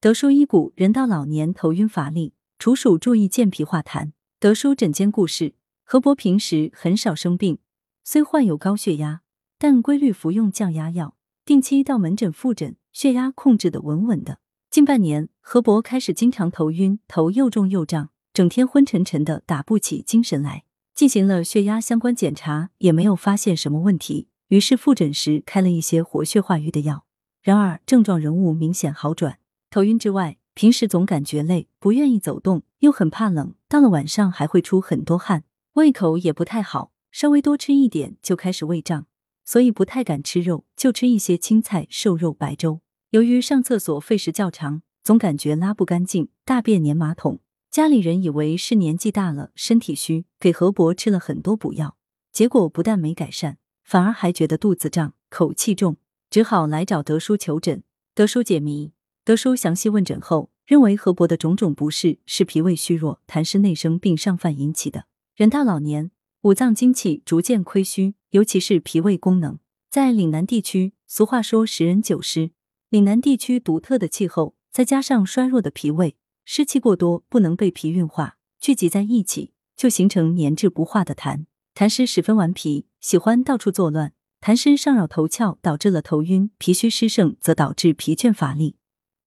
德叔医骨，人到老年头晕乏力，除暑注意健脾化痰。德叔诊间故事：何伯平时很少生病，虽患有高血压，但规律服用降压药，定期到门诊复诊，血压控制的稳稳的。近半年，何伯开始经常头晕，头又重又胀，整天昏沉沉的，打不起精神来。进行了血压相关检查，也没有发现什么问题，于是复诊时开了一些活血化瘀的药。然而症状仍无明显好转。头晕之外，平时总感觉累，不愿意走动，又很怕冷，到了晚上还会出很多汗，胃口也不太好，稍微多吃一点就开始胃胀，所以不太敢吃肉，就吃一些青菜、瘦肉、白粥。由于上厕所费时较长，总感觉拉不干净，大便粘马桶。家里人以为是年纪大了，身体虚，给何伯吃了很多补药，结果不但没改善，反而还觉得肚子胀、口气重，只好来找德叔求诊。德叔解谜。德叔详细问诊后，认为何伯的种种不适是脾胃虚弱、痰湿内生并上犯引起的。人到老年，五脏精气逐渐亏虚，尤其是脾胃功能。在岭南地区，俗话说“十人九湿”。岭南地区独特的气候，再加上衰弱的脾胃，湿气过多不能被脾运化，聚集在一起，就形成粘滞不化的痰。痰湿十分顽皮，喜欢到处作乱。痰湿上扰头窍，导致了头晕；脾虚湿盛，则导致疲倦乏力。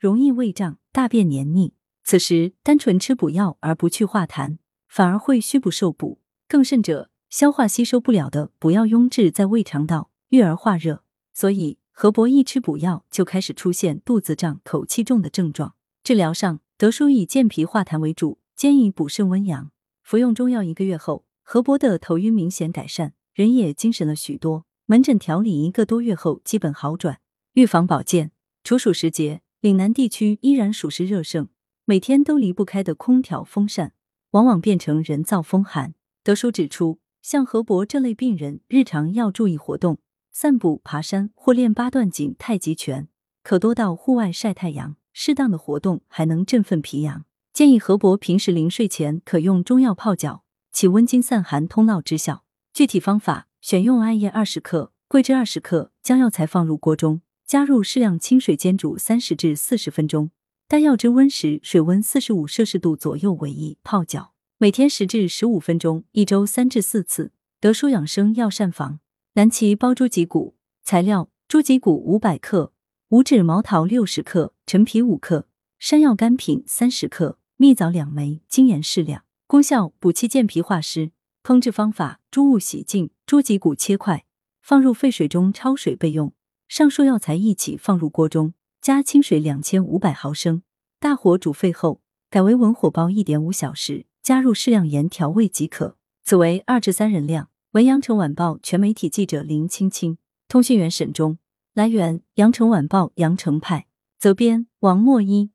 容易胃胀、大便黏腻，此时单纯吃补药而不去化痰，反而会虚不受补。更甚者，消化吸收不了的补药壅滞在胃肠道，郁而化热。所以何伯一吃补药，就开始出现肚子胀、口气重的症状。治疗上，德叔以健脾化痰为主，兼以补肾温阳。服用中药一个月后，何伯的头晕明显改善，人也精神了许多。门诊调理一个多月后，基本好转。预防保健，处暑时节。岭南地区依然属实热盛，每天都离不开的空调、风扇，往往变成人造风寒。德叔指出，像何伯这类病人，日常要注意活动，散步、爬山或练八段锦、太极拳，可多到户外晒太阳。适当的活动还能振奋脾阳。建议何伯平时临睡前可用中药泡脚，起温经散寒、通络之效。具体方法：选用艾叶二十克、桂枝二十克，将药材放入锅中。加入适量清水煎煮三十至四十分钟，待药汁温时，水温四十五摄氏度左右为宜，泡脚。每天十至十五分钟，一周三至四次。德舒养生药膳房，南芪煲猪脊骨。材料：猪脊骨五百克，五指毛桃六十克，陈皮五克，山药干品三十克，蜜枣两枚，精盐适量。功效：补气健脾化湿。烹制方法：猪物洗净，猪脊骨切块，放入沸水中焯水备用。上述药材一起放入锅中，加清水两千五百毫升，大火煮沸后，改为文火煲一点五小时，加入适量盐调味即可。此为二至三人量。文阳城晚报全媒体记者林青青，通讯员沈忠。来源：阳城晚报阳城派，责编：王墨一。